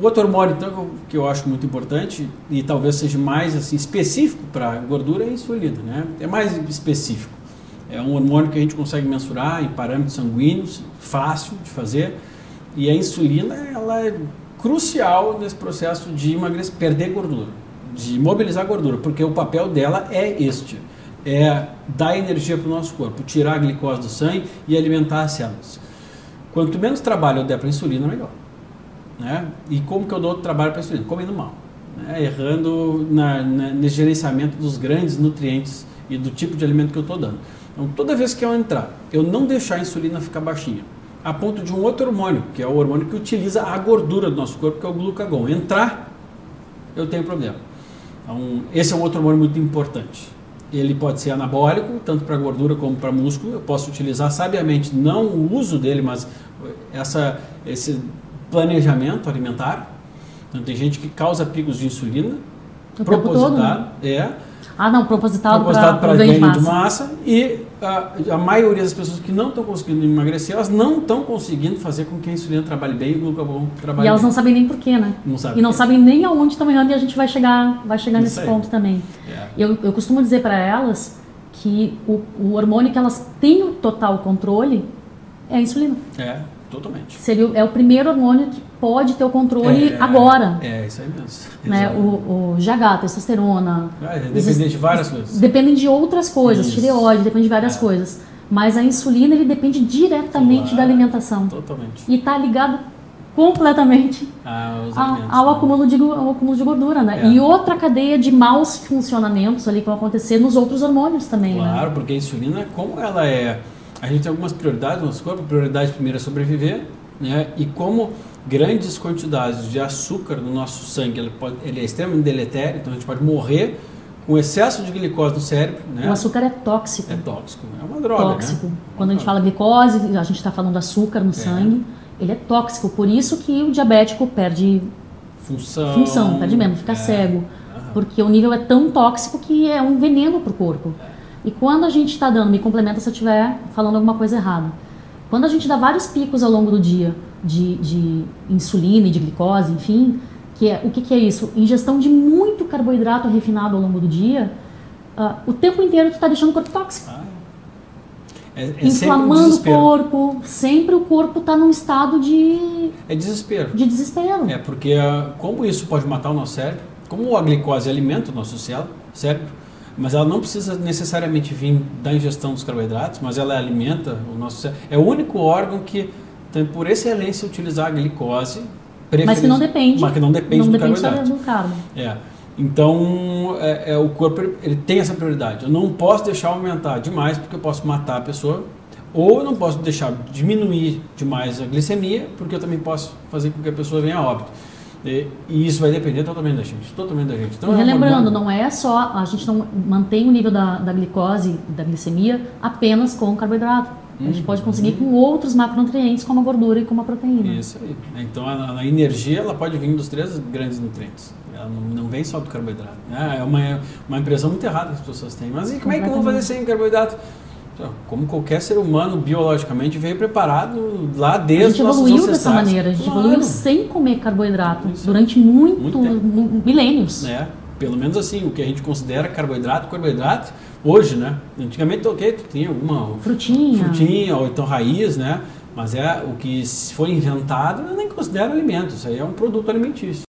O outro hormônio então, que eu acho muito importante e talvez seja mais assim específico para gordura é a insulina, né? É mais específico. É um hormônio que a gente consegue mensurar em parâmetros sanguíneos, fácil de fazer. E a insulina ela é crucial nesse processo de emagrecer, perder gordura, de mobilizar gordura, porque o papel dela é este: é dar energia para o nosso corpo, tirar a glicose do sangue e alimentar as células. Quanto menos trabalho eu der para a insulina, melhor. Né? E como que eu dou trabalho para insulina? Comendo mal, né? errando na, na, nesse gerenciamento dos grandes nutrientes e do tipo de alimento que eu estou dando. Então, toda vez que eu entrar, eu não deixar a insulina ficar baixinha, a ponto de um outro hormônio, que é o hormônio que utiliza a gordura do nosso corpo, que é o glucagon, entrar, eu tenho problema. Então, esse é um outro hormônio muito importante. Ele pode ser anabólico, tanto para gordura como para músculo. Eu posso utilizar sabiamente, não o uso dele, mas essa, esse planejamento alimentar. Então, tem gente que causa picos de insulina, O propositado, todo, né? é, Ah, não, propositado, propositado para ganho de ganho de massa. massa e a, a maioria das pessoas que não estão conseguindo emagrecer, elas não estão conseguindo fazer com que a insulina trabalhe bem e o glucagon trabalhe E elas bem. não sabem nem porquê, né? Não sabem E não sabem nem aonde estão errando e a gente vai chegar, vai chegar Isso nesse aí. ponto também. É. Eu, eu costumo dizer para elas que o, o hormônio que elas têm o total controle é a insulina. É, totalmente. Seria, é o primeiro hormônio que pode ter o controle É, agora. É, isso aí mesmo. Né? Exato. O, o GH, testosterona, Ah, é dependente de várias coisas. dependem de outras coisas, Isso. tireoide, depende de várias É. coisas. Mas a insulina ele depende diretamente Claro. da alimentação. Totalmente. E está ligado completamente Ah, a- ao, né? acúmulo de, ao acúmulo de gordura, né? É. E outra cadeia de maus funcionamentos ali que vão acontecer nos outros hormônios também, né? Claro, porque a insulina, como ela é. A gente tem algumas prioridades no nosso corpo. A prioridade primeira é sobreviver, né? E como grandes quantidades de açúcar no nosso sangue, ele, pode, ele é extremamente deletério, então a gente pode morrer com excesso de glicose no cérebro, né? O açúcar é tóxico. É tóxico, é uma droga, tóxico. né? Quando a gente fala glicose, a gente está falando açúcar no sangue, ele é tóxico. Por isso que o diabético perde Função. função, perde mesmo, fica é. cego. Porque o nível é tão tóxico que é um veneno para o corpo. E quando a gente está dando, me complementa se eu estiver falando alguma coisa errada. Quando a gente dá vários picos ao longo do dia de, de insulina e de glicose, enfim, que é, o que, que é isso? Ingestão de muito carboidrato refinado ao longo do dia, ah, o tempo inteiro tu está deixando o corpo tóxico. Ah, é. É, é sempre um inflamando o corpo, sempre o corpo está num estado de, É desespero. de desespero. É, porque ah, como isso pode matar o nosso cérebro, como a glicose alimenta o nosso cérebro, cérebro, mas ela não precisa necessariamente vir da ingestão dos carboidratos, mas ela alimenta o nosso cérebro. É o único órgão que tem por excelência utilizar a glicose, Mas que não depende, mas que não depende não do depende carboidrato. do carbo. É. Então, é, é, o corpo ele tem essa prioridade. Eu não posso deixar aumentar demais porque eu posso matar a pessoa, ou eu não posso deixar diminuir demais a glicemia porque eu também posso fazer com que a pessoa venha a óbito. E, e isso vai depender totalmente da gente, totalmente da gente. Então, e é relembrando, hormônio- não é só, a gente não mantém o nível da, da glicose, da glicemia, apenas com carboidrato. A gente Uhum. pode conseguir com outros macronutrientes, como a gordura e como a proteína. Isso aí. Então a, a energia ela pode vir dos três grandes nutrientes. Ela não, não vem só do carboidrato. né? É uma, uma impressão muito errada que as pessoas têm. Mas e como é que eu vou fazer sem carboidrato? Então, Como qualquer ser humano biologicamente veio preparado lá A desde gente os nossos evoluiu dessa maneira, a gente Claro. evoluiu sem comer carboidrato Isso. durante muito, Muito milênios. né? Pelo menos assim, o que a gente considera carboidrato, carboidrato, hoje, né? Antigamente, ok, tu tinha alguma Frutinha. frutinha ou então raiz, né? Mas é o que foi inventado, eu nem considero alimento, isso aí é um produto alimentício.